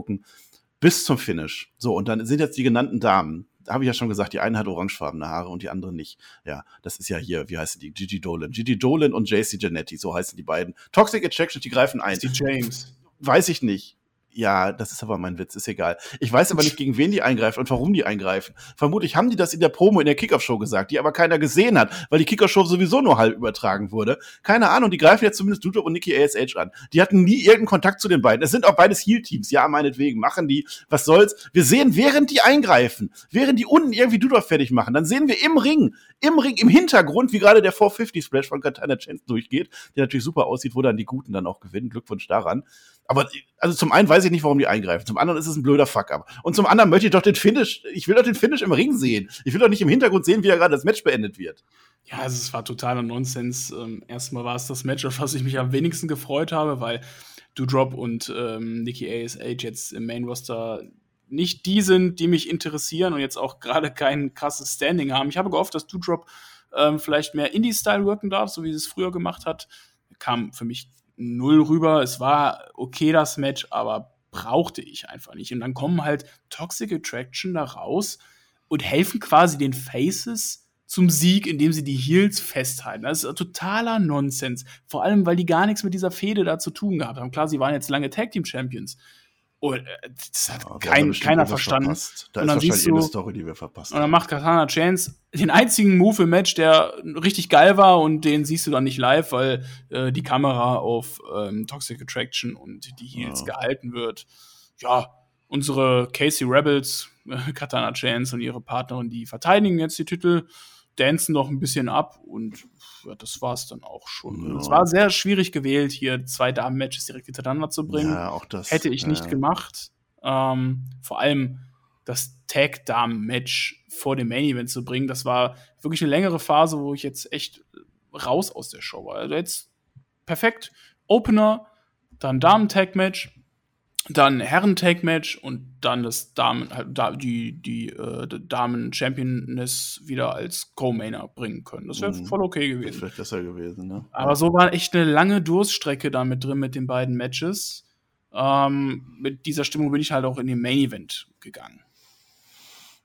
bis zum Finish. So, und dann sind jetzt die genannten Damen. Da habe ich ja schon gesagt, die eine hat orangefarbene Haare und die andere nicht. Ja, das ist ja hier, wie heißen die? Gigi Dolan. Gigi Dolan und JC Janetti, so heißen die beiden. Toxic Attraction, die greifen ein. Die James. Weiß ich nicht. Ja, das ist aber mein Witz, ist egal. Ich weiß aber nicht, gegen wen die eingreifen und warum die eingreifen. Vermutlich haben die das in der Promo in der Kickoff-Show gesagt, die aber keiner gesehen hat, weil die Kickoff-Show sowieso nur halb übertragen wurde. Keine Ahnung, die greifen jetzt zumindest Dude und Nikki ASH an. Die hatten nie irgendeinen Kontakt zu den beiden. Es sind auch beides Heal-Teams, ja, meinetwegen, machen die, was soll's. Wir sehen, während die eingreifen, während die unten irgendwie Dudorf fertig machen, dann sehen wir im Ring, im Ring, im Hintergrund, wie gerade der 450-Splash von Katana Chance durchgeht, der natürlich super aussieht, wo dann die Guten dann auch gewinnen. Glückwunsch daran. Aber also zum einen weiß ich nicht, warum die eingreifen. Zum anderen ist es ein blöder Fuck-up. Und zum anderen möchte ich doch den Finish, ich will doch den Finish im Ring sehen. Ich will doch nicht im Hintergrund sehen, wie ja gerade das Match beendet wird. Ja, also es war totaler Nonsens. Ähm, erstmal war es das Match, auf was ich mich am wenigsten gefreut habe, weil Doudrop und ähm, Nikki ASH jetzt im Main Roster nicht die sind, die mich interessieren und jetzt auch gerade kein krasses Standing haben. Ich habe gehofft, dass Doudrop ähm, vielleicht mehr Indie-Style wirken darf, so wie es früher gemacht hat. Kam für mich null rüber. Es war okay, das Match, aber brauchte ich einfach nicht. Und dann kommen halt Toxic Attraction da raus und helfen quasi den Faces zum Sieg, indem sie die Heels festhalten. Das ist totaler Nonsens. Vor allem, weil die gar nichts mit dieser Fehde da zu tun gehabt haben. Klar, sie waren jetzt lange Tag Team Champions. Und äh, das hat ja, kein, keiner verstanden. Verpasst. Da und dann ist wahrscheinlich du, eine Story, die wir verpasst Und dann macht Katana Chance den einzigen Move im Match, der richtig geil war und den siehst du dann nicht live, weil äh, die Kamera auf ähm, Toxic Attraction und die Heels ja. gehalten wird. Ja, unsere Casey Rebels, äh, *laughs* Katana Chance und ihre Partnerin, die verteidigen jetzt die Titel dancen noch ein bisschen ab und ja, das war es dann auch schon. Ja. Es war sehr schwierig gewählt, hier zwei Damen-Matches direkt hintereinander zu bringen. Ja, auch das. Hätte ich nicht gemacht. Ähm, vor allem das Tag-Damen-Match vor dem Main-Event zu bringen, das war wirklich eine längere Phase, wo ich jetzt echt raus aus der Show war. Also jetzt perfekt. Opener, dann Damen-Tag-Match, dann Herren-Tag-Match und dann das Damen, halt, die, die äh, Damen-Championess wieder als Co-Mainer bringen können. Das wäre mhm. voll okay gewesen. Das wäre besser gewesen, ne? Aber so war echt eine lange Durststrecke da mit drin mit den beiden Matches. Ähm, mit dieser Stimmung bin ich halt auch in den Main-Event gegangen.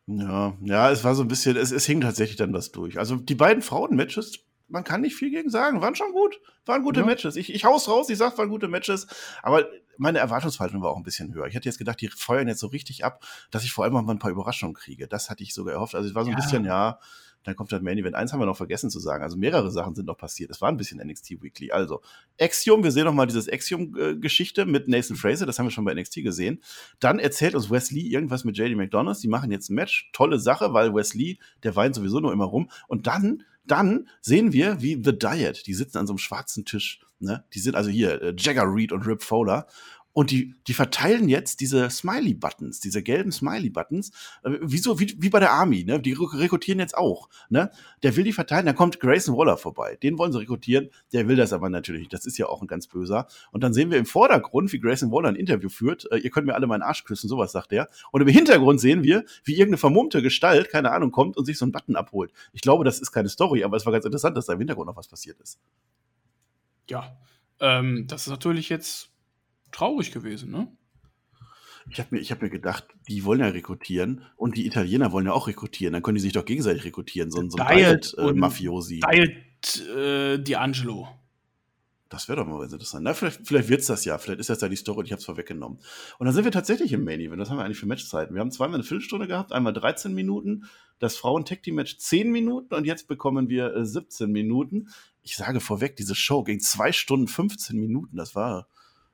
Ja, ja, es war so ein bisschen, es, es hing tatsächlich dann was durch. Also die beiden Frauen-Matches man kann nicht viel gegen sagen. Waren schon gut. Waren gute ja. Matches. Ich, ich hau's raus, ich sag, waren gute Matches. Aber meine Erwartungshaltung war auch ein bisschen höher. Ich hätte jetzt gedacht, die feuern jetzt so richtig ab, dass ich vor allem mal ein paar Überraschungen kriege. Das hatte ich sogar erhofft. Also es war so ein ja. bisschen, ja, dann kommt das Main Event. Eins haben wir noch vergessen zu sagen. Also mehrere Sachen sind noch passiert. Es war ein bisschen NXT Weekly. Also Axiom, wir sehen noch mal dieses Axiom-Geschichte mit Nathan Fraser. Das haben wir schon bei NXT gesehen. Dann erzählt uns Wesley irgendwas mit JD McDonalds. Die machen jetzt ein Match. Tolle Sache, weil Wesley, der weint sowieso nur immer rum. Und dann dann sehen wir, wie The Diet, die sitzen an so einem schwarzen Tisch, ne? Die sind also hier, äh, Jagger Reed und Rip Fowler. Und die, die verteilen jetzt diese Smiley-Buttons, diese gelben Smiley-Buttons, äh, wie, so, wie, wie bei der Army, ne? Die rekrutieren jetzt auch, ne? Der will die verteilen, dann kommt Grayson Waller vorbei. Den wollen sie rekrutieren, der will das aber natürlich nicht. Das ist ja auch ein ganz böser. Und dann sehen wir im Vordergrund, wie Grayson Waller ein Interview führt. Äh, ihr könnt mir alle meinen Arsch küssen, sowas sagt er. Und im Hintergrund sehen wir, wie irgendeine vermummte Gestalt, keine Ahnung, kommt und sich so einen Button abholt. Ich glaube, das ist keine Story, aber es war ganz interessant, dass da im Hintergrund noch was passiert ist. Ja, ähm, das ist natürlich jetzt traurig gewesen, ne? Ich habe mir, hab mir gedacht, die wollen ja rekrutieren und die Italiener wollen ja auch rekrutieren. Dann können die sich doch gegenseitig rekrutieren, so, so ein Diet-Mafiosi. Diet, äh, äh, D'Angelo. Das wäre doch mal interessant. Na, vielleicht, vielleicht wird es das ja. Vielleicht ist das ja die Story und ich habe es vorweggenommen. Und dann sind wir tatsächlich im Main Event. Das haben wir eigentlich für Matchzeiten. Wir haben zweimal eine Viertelstunde gehabt, einmal 13 Minuten, das Frauen-Tag-Team-Match 10 Minuten und jetzt bekommen wir äh, 17 Minuten. Ich sage vorweg, diese Show ging 2 Stunden 15 Minuten. Das war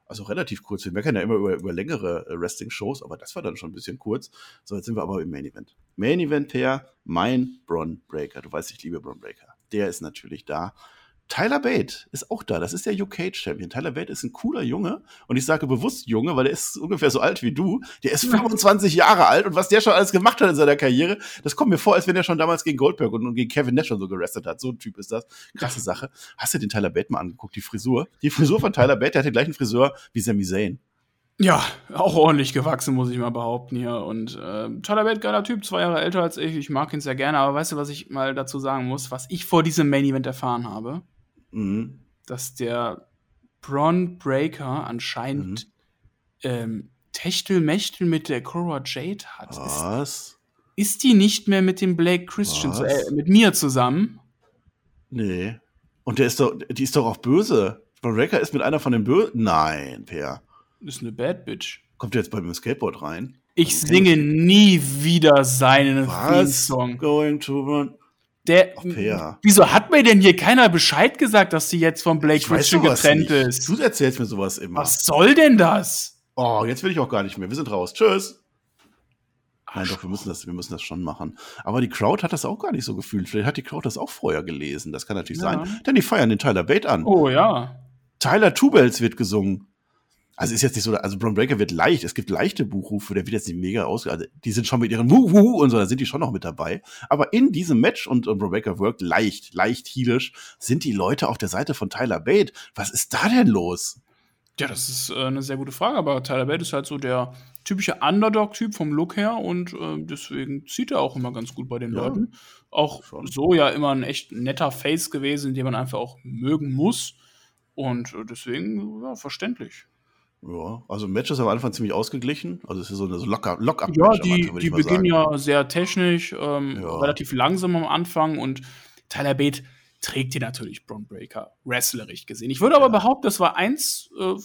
also relativ kurz. Wir meckern ja immer über, über längere äh, Wrestling-Shows, aber das war dann schon ein bisschen kurz. So, jetzt sind wir aber im Main Event. Main Event her, mein Bron Breaker. Du weißt, ich liebe Bron Breaker. Der ist natürlich da. Tyler Bate ist auch da. Das ist der UK-Champion. Tyler Bate ist ein cooler Junge. Und ich sage bewusst Junge, weil er ist ungefähr so alt wie du. Der ist 25 Jahre alt. Und was der schon alles gemacht hat in seiner Karriere, das kommt mir vor, als wenn er schon damals gegen Goldberg und, gegen Kevin Nash schon so gerestet hat. So ein Typ ist das. Krasse Sache. Hast du den Tyler Bate mal angeguckt? Die Frisur? Die Frisur von Tyler Bate, der hat den gleichen Friseur wie Sami Zayn. Ja, auch ordentlich gewachsen, muss ich mal behaupten hier. Und äh, Tyler Bate, geiler Typ, zwei Jahre älter als ich. Ich mag ihn sehr gerne. Aber weißt du, was ich mal dazu sagen muss? Was ich vor diesem Main Event erfahren habe? Mhm. Dass der Braun Breaker anscheinend mhm. ähm, Techtelmechtel mit der Cora Jade hat. Was? Ist, ist die nicht mehr mit dem Blake Christian, äh, mit mir zusammen? Nee. Und der ist doch, die ist doch auch böse. Braun Breaker ist mit einer von den Bösen. Nein, Per. Ist eine Bad Bitch. Kommt der jetzt bei mir Skateboard rein? Ich singe nie wieder seinen Song. Going to run. Der, Ach, wieso hat mir denn hier keiner Bescheid gesagt, dass sie jetzt von Blake Christian getrennt nicht. ist? Du erzählst mir sowas immer. Was soll denn das? Oh, jetzt will ich auch gar nicht mehr. Wir sind raus. Tschüss. Nein, doch, wir müssen, das, wir müssen das schon machen. Aber die Crowd hat das auch gar nicht so gefühlt. Vielleicht hat die Crowd das auch vorher gelesen. Das kann natürlich ja. sein. Denn die feiern den Tyler Bate an. Oh ja. Tyler Tubels wird gesungen. Also ist jetzt nicht so, also Braun Breaker wird leicht, es gibt leichte Buchrufe, der wird jetzt nicht mega aus, also die sind schon mit ihren Wuhu und so, da sind die schon noch mit dabei. Aber in diesem Match und, und Braun Breaker wirkt leicht, leicht heelisch, sind die Leute auf der Seite von Tyler Bate. Was ist da denn los? Ja, das ist äh, eine sehr gute Frage, aber Tyler Bate ist halt so der typische Underdog-Typ vom Look her und äh, deswegen zieht er auch immer ganz gut bei den ja, Leuten. Auch schon. so ja immer ein echt netter Face gewesen, den man einfach auch mögen muss. Und äh, deswegen, ja, verständlich. Ja, also Match ist am Anfang ziemlich ausgeglichen. Also es ist so eine so locker, lock up Ja, die, Anfang, die beginnen ja sehr technisch, ähm, ja. relativ langsam am Anfang und Tyler Bate trägt hier natürlich Braun Breaker, wrestlerisch gesehen. Ich würde aber behaupten, das war eins äh,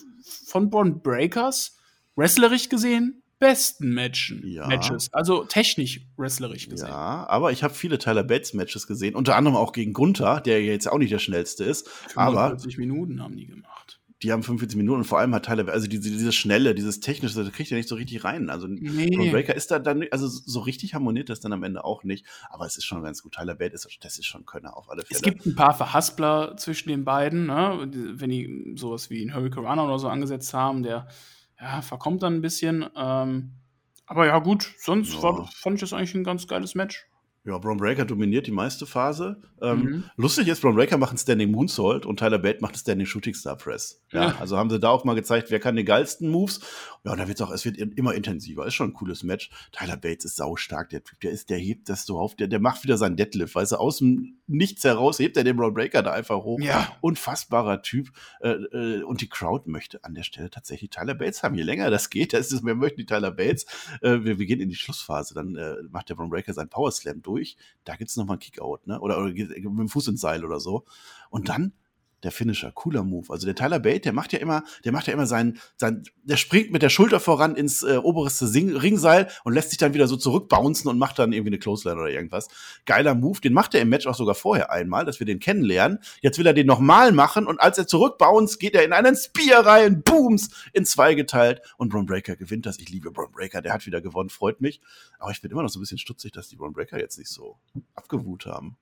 von Braun Breakers, wrestlerisch gesehen, besten Matchen, ja. Matches. Also technisch wrestlerisch gesehen. Ja, aber ich habe viele Tyler Bates Matches gesehen, unter anderem auch gegen Gunther, der jetzt auch nicht der schnellste ist. 45 aber Minuten haben die gemacht die haben 45 Minuten und vor allem hat Tyler, also diese, diese Schnelle, dieses Technische, das kriegt er nicht so richtig rein. Also nee. Breaker ist da dann, also so richtig harmoniert das dann am Ende auch nicht. Aber es ist schon ganz gut. Tyler Bate ist, das ist schon Könner auf alle Fälle. Es gibt ein paar Verhaspler zwischen den beiden, ne? wenn die sowas wie ein Hurricane Runner oder so angesetzt haben, der ja, verkommt dann ein bisschen. Ähm, aber ja, gut, sonst ja. War, fand ich das eigentlich ein ganz geiles Match. Ja, Braun Breaker dominiert die meiste Phase. Ähm, mhm. Lustig ist, Braun Breaker macht einen Standing Moonsault und Tyler Bate macht einen Standing Shooting Star Press. Ja, ja, also haben sie da auch mal gezeigt, wer kann die geilsten Moves. Ja, und da wird's auch, es wird immer intensiver. Ist schon ein cooles Match. Tyler Bates ist saustark, der Typ, der ist, der hebt das so auf, der, der macht wieder seinen Deadlift, weißt du, aus dem Nichts heraus hebt er den Braun Breaker da einfach hoch. Ja. Unfassbarer Typ. Äh, äh, und die Crowd möchte an der Stelle tatsächlich Tyler Bates haben. Je länger das geht, desto mehr möchten die Tyler Bates. Äh, wir, wir gehen in die Schlussphase. Dann äh, macht der Braun Breaker seinen Power Slam durch. Da gibt's noch mal einen Kickout, ne? Oder, oder mit dem Fuß ins Seil oder so. Und dann der Finisher, cooler Move. Also der Tyler Bate, der macht ja immer, der macht ja immer sein, sein der springt mit der Schulter voran ins äh, oberste Sing Ringseil und lässt sich dann wieder so zurückbouncen und macht dann irgendwie eine Clothesline oder irgendwas. Geiler Move, den macht er im Match auch sogar vorher einmal, dass wir den kennenlernen. Jetzt will er den nochmal machen und als er zurückbounced, geht er in einen Spear rein, booms, in zwei geteilt und Braun Breaker gewinnt das. Ich liebe Braun Breaker, der hat wieder gewonnen, freut mich. Aber ich bin immer noch so ein bisschen stutzig, dass die Braun Breaker jetzt nicht so abgewut haben.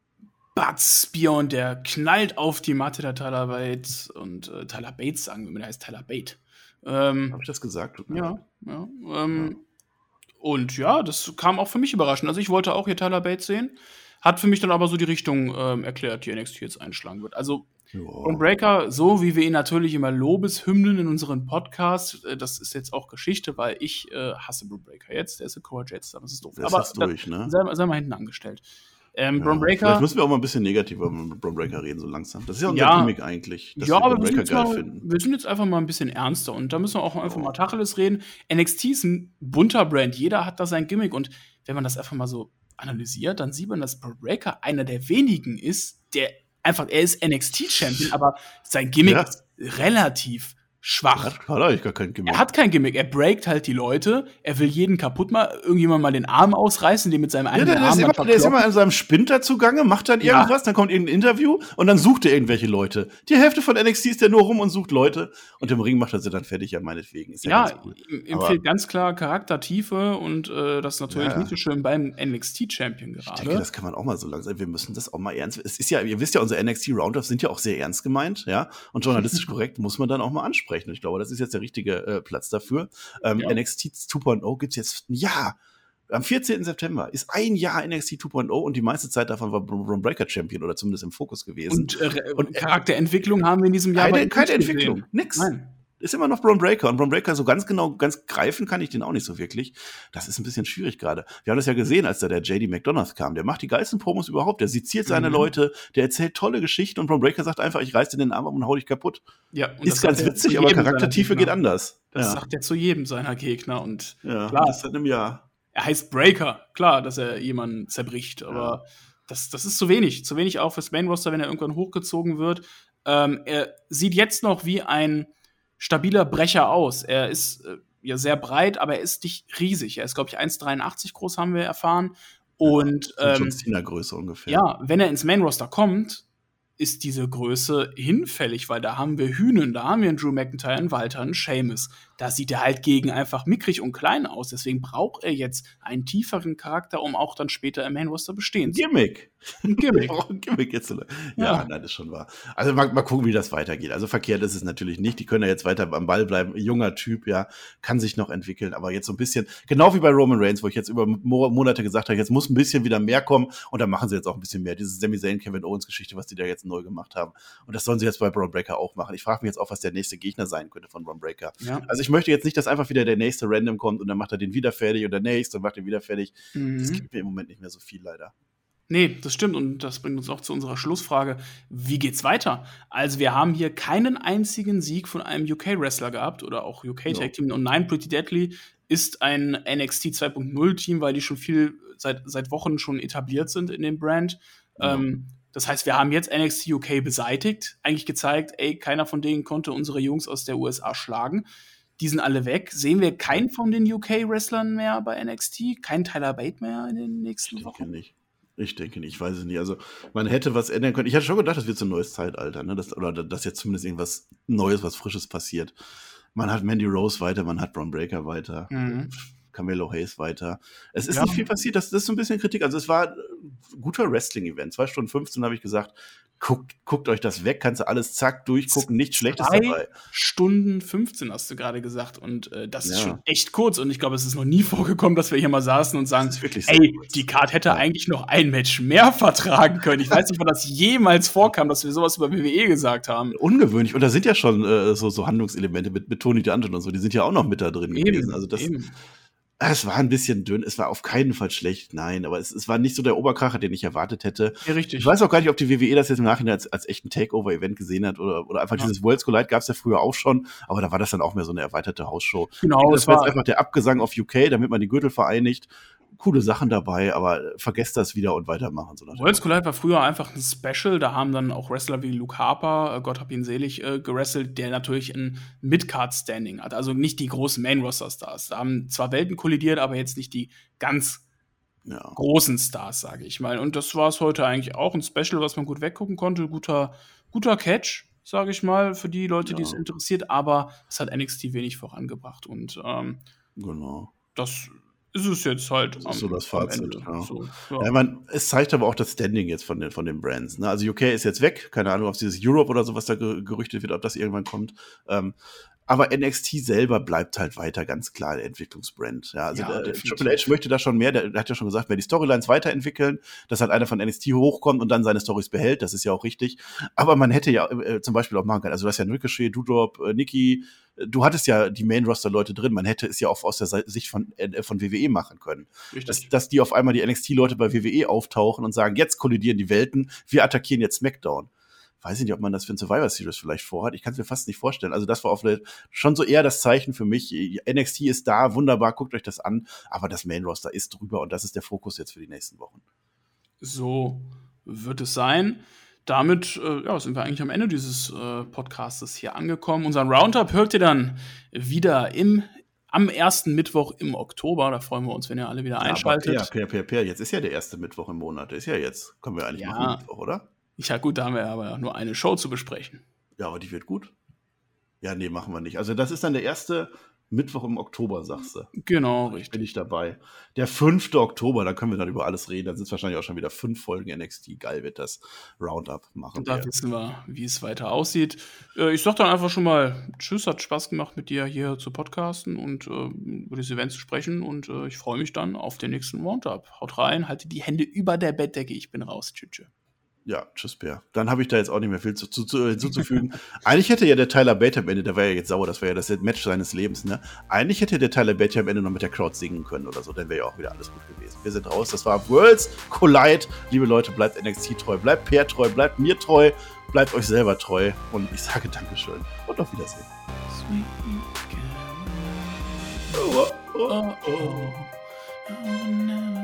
Und der knallt auf die Matte der Tyler Bates und äh, Tyler Bates sagen wir, der heißt Tyler Bate. Ähm, Habe ich das gesagt? Ja, ja, ähm, ja. Und ja, das kam auch für mich überraschend. Also ich wollte auch hier Tyler Bates sehen. Hat für mich dann aber so die Richtung ähm, erklärt, die NXT jetzt einschlagen wird. Also Ron Breaker, so wie wir ihn natürlich immer Lobeshymnen in unseren Podcast, äh, das ist jetzt auch Geschichte, weil ich äh, hasse Breaker jetzt, der ist ein Core Jets, das ist doof. Das aber ist durch, ne? Sei, sei mal hinten angestellt. Ähm, ja, Breaker. Vielleicht müssen wir auch mal ein bisschen negativer über Braun Breaker reden, so langsam. Das ist ja unser ja, Gimmick eigentlich, dass ja, wir Braun Breaker geil mal, finden. Wir sind jetzt einfach mal ein bisschen ernster und da müssen wir auch einfach oh. mal Tacheles reden. NXT ist ein bunter Brand, jeder hat da sein Gimmick und wenn man das einfach mal so analysiert, dann sieht man, dass Braun Breaker einer der wenigen ist, der einfach, er ist NXT-Champion, aber sein Gimmick ja. ist relativ schwach. Hat, hat eigentlich gar kein Gimmick. Er hat kein Gimmick. Er breakt halt die Leute. Er will jeden kaputt mal, irgendjemand mal den Arm ausreißen, den mit seinem eigenen ja, der, Arm ist immer, Der ist immer an seinem Spinter zugange, macht dann irgendwas, ja. dann kommt irgendein Interview und dann sucht er irgendwelche Leute. Die Hälfte von NXT ist ja nur rum und sucht Leute und im Ring macht er sie dann fertig, ja meinetwegen. Ist ja, ja cool. ihm fehlt ganz klar Charaktertiefe und äh, das ist natürlich ja. nicht so schön beim NXT-Champion gerade. Ich denke, das kann man auch mal so langsam, wir müssen das auch mal ernst, es ist ja, ihr wisst ja, unsere NXT-Roundups sind ja auch sehr ernst gemeint, ja, und journalistisch *laughs* korrekt muss man dann auch mal ansprechen. Und ich glaube, das ist jetzt der richtige äh, Platz dafür. Ähm, ja. NXT 2.0 gibt's jetzt ein Jahr. Am 14. September ist ein Jahr NXT 2.0 und die meiste Zeit davon war Braun Breaker Champion oder zumindest im Fokus gewesen. Und, äh, und äh, Charakterentwicklung haben wir in diesem Jahr keine, keine Entwicklung, gesehen. nix. Nein ist immer noch Braun Breaker. Und Braun Breaker so ganz genau, ganz greifen kann ich den auch nicht so wirklich. Das ist ein bisschen schwierig gerade. Wir haben das ja gesehen, als da der JD McDonough kam. Der macht die geilsten Promos überhaupt. Der seziert seine mhm. Leute, der erzählt tolle Geschichten und Braun Breaker sagt einfach, ich reiß dir den Arm ab und hau dich kaputt. Ja, ist ganz witzig, aber Charaktertiefe geht anders. Das ja. sagt er zu jedem seiner Gegner und ja, klar. Das seit einem Jahr. Er heißt Breaker. Klar, dass er jemanden zerbricht, aber ja. das, das ist zu wenig. Zu wenig auch fürs Main Roster, wenn er irgendwann hochgezogen wird. Ähm, er sieht jetzt noch wie ein stabiler Brecher aus. Er ist äh, ja sehr breit, aber er ist nicht riesig. Er ist, glaube ich, 1,83 groß, haben wir erfahren. Und ja, ähm, Größe ungefähr. Ja, wenn er ins Main Roster kommt, ist diese Größe hinfällig, weil da haben wir Hühnen, da haben wir einen Drew McIntyre, einen Walter, einen Seamus. Da sieht er halt gegen einfach mickrig und klein aus. Deswegen braucht er jetzt einen tieferen Charakter, um auch dann später im Main Roster bestehen zu können. Gimmick. Ein Gimmick. *laughs* ein Gimmick jetzt. Ja, ja, nein, das ist schon wahr. Also mal, mal gucken, wie das weitergeht. Also verkehrt ist es natürlich nicht. Die können ja jetzt weiter am Ball bleiben. Junger Typ, ja, kann sich noch entwickeln. Aber jetzt so ein bisschen, genau wie bei Roman Reigns, wo ich jetzt über Monate gesagt habe, jetzt muss ein bisschen wieder mehr kommen. Und da machen sie jetzt auch ein bisschen mehr. Diese Sami Zayn, Kevin Owens Geschichte, was die da jetzt neu gemacht haben. Und das sollen sie jetzt bei Braun Breaker auch machen. Ich frage mich jetzt auch, was der nächste Gegner sein könnte von Braun Breaker. Ja. Also ich möchte jetzt nicht, dass einfach wieder der nächste Random kommt und dann macht er den wieder fertig und der nächste und macht den wieder fertig. Mhm. Das gibt mir im Moment nicht mehr so viel leider. Nee, das stimmt und das bringt uns auch zu unserer Schlussfrage. Wie geht's weiter? Also, wir haben hier keinen einzigen Sieg von einem UK-Wrestler gehabt oder auch UK-Tag-Team. No. Und nein, Pretty Deadly ist ein NXT 2.0-Team, weil die schon viel seit, seit Wochen schon etabliert sind in dem Brand. No. Ähm, das heißt, wir haben jetzt NXT UK beseitigt, eigentlich gezeigt, ey, keiner von denen konnte unsere Jungs aus der USA schlagen. Die sind alle weg. Sehen wir keinen von den UK-Wrestlern mehr bei NXT? Keinen Tyler Bate mehr in den nächsten ich Wochen? Nicht. Ich denke nicht, ich weiß es nicht. Also man hätte was ändern können. Ich hatte schon gedacht, das wird so ein neues Zeitalter, ne? Das, oder dass jetzt zumindest irgendwas Neues, was Frisches passiert. Man hat Mandy Rose weiter, man hat Braun Breaker weiter, mhm. Camelo Hayes weiter. Es ist ja. nicht viel passiert, das, das ist so ein bisschen Kritik. Also es war ein guter Wrestling-Event. Zwei Stunden 15 habe ich gesagt, guckt, guckt euch das weg, kannst du alles zack durchgucken, nichts Schlechtes dabei. Stunden 15 hast du gerade gesagt und äh, das ja. ist schon echt kurz und ich glaube, es ist noch nie *laughs* vorgekommen, dass wir hier mal saßen und sagen, ey, kurz. die Card hätte ja. eigentlich noch ein Match mehr vertragen können. Ich weiß nicht, wann das jemals vorkam, dass wir sowas über WWE gesagt haben. Ungewöhnlich und da sind ja schon äh, so, so Handlungselemente mit, mit Tony DeAngelo und so, die sind ja auch noch mit da drin eben, gewesen. Also das, eben. Es war ein bisschen dünn, es war auf keinen Fall schlecht, nein, aber es, es war nicht so der Oberkracher, den ich erwartet hätte. Ja, richtig. Ich weiß auch gar nicht, ob die WWE das jetzt im Nachhinein als, als echten Takeover-Event gesehen hat oder, oder einfach ja. dieses Worlds Collide gab es ja früher auch schon, aber da war das dann auch mehr so eine erweiterte Hausshow. Genau, das war jetzt einfach der Abgesang auf UK, damit man die Gürtel vereinigt coole Sachen dabei, aber vergesst das wieder und weitermachen. So Worlds Collide war früher einfach ein Special, da haben dann auch Wrestler wie Luke Harper, äh, Gott hab ihn selig, äh, gerestelt, der natürlich ein Mid-Card-Standing hat, also nicht die großen Main-Roster-Stars. Da haben zwar Welten kollidiert, aber jetzt nicht die ganz ja. großen Stars, sage ich mal. Und das war es heute eigentlich auch ein Special, was man gut weggucken konnte. Guter, guter Catch, sage ich mal, für die Leute, ja. die es interessiert, aber es hat NXT wenig vorangebracht. Und ähm, genau. das ist es jetzt halt. Das ist so das Fazit. Ja. So, ja. ja man, es zeigt aber auch das Standing jetzt von den, von den Brands. Ne? Also UK ist jetzt weg. Keine Ahnung, ob dieses Europe oder so, was da gerüchtet wird, ob das irgendwann kommt. Ähm, aber NXT selber bleibt halt weiter ganz klar der Entwicklungsbrand. Ja, also ja, der, Triple H möchte da schon mehr. Der, der, hat ja schon gesagt, wer die Storylines weiterentwickeln, dass halt einer von NXT hochkommt und dann seine Stories behält. Das ist ja auch richtig. Aber man hätte ja äh, zum Beispiel auch machen können. Also du hast ja Ricochet, Dudrop, äh, Nikki. Du hattest ja die Main-Roster-Leute drin. Man hätte es ja auch aus der Sicht von, äh, von WWE machen können. Dass, dass die auf einmal die NXT-Leute bei WWE auftauchen und sagen, jetzt kollidieren die Welten, wir attackieren jetzt SmackDown weiß ich nicht, ob man das für ein Survivor Series vielleicht vorhat. Ich kann es mir fast nicht vorstellen. Also das war auch schon so eher das Zeichen für mich. NXT ist da, wunderbar, guckt euch das an. Aber das Main Roster ist drüber und das ist der Fokus jetzt für die nächsten Wochen. So wird es sein. damit äh, ja, sind wir eigentlich am Ende dieses äh, Podcastes hier angekommen. Unseren Roundup hört ihr dann wieder im, am ersten Mittwoch im Oktober. Da freuen wir uns, wenn ihr alle wieder einschaltet. Ja, per, per, per, jetzt ist ja der erste Mittwoch im Monat. Der ist ja jetzt. Kommen wir eigentlich ja. machen Mittwoch, oder? Ja, gut, da haben wir aber nur eine Show zu besprechen. Ja, aber die wird gut. Ja, nee, machen wir nicht. Also, das ist dann der erste Mittwoch im Oktober, sagst du. Genau, richtig. Bin ich dabei. Der 5. Oktober, da können wir dann über alles reden. Da sind es wahrscheinlich auch schon wieder fünf Folgen NXT. Geil wird das Roundup machen. Und da wir. wissen wir, wie es weiter aussieht. Äh, ich sag dann einfach schon mal Tschüss, hat Spaß gemacht, mit dir hier zu podcasten und äh, über dieses Event zu sprechen. Und äh, ich freue mich dann auf den nächsten Roundup. Haut rein, halte die Hände über der Bettdecke. Ich bin raus. Tschüss. Ja, tschüss, Bär. Dann habe ich da jetzt auch nicht mehr viel zu, zu, zu, hinzuzufügen. *laughs* Eigentlich hätte ja der Tyler Bate am Ende, der war ja jetzt sauer, das war ja das Match seines Lebens, ne? Eigentlich hätte der Tyler Bate am Ende noch mit der Crowd singen können oder so, dann wäre ja auch wieder alles gut gewesen. Wir sind raus, das war Worlds Collide. Liebe Leute, bleibt NXT treu, bleibt Peer treu, bleibt mir treu, bleibt euch selber treu und ich sage Dankeschön und auf Wiedersehen. Sweet oh, oh, oh. oh, no.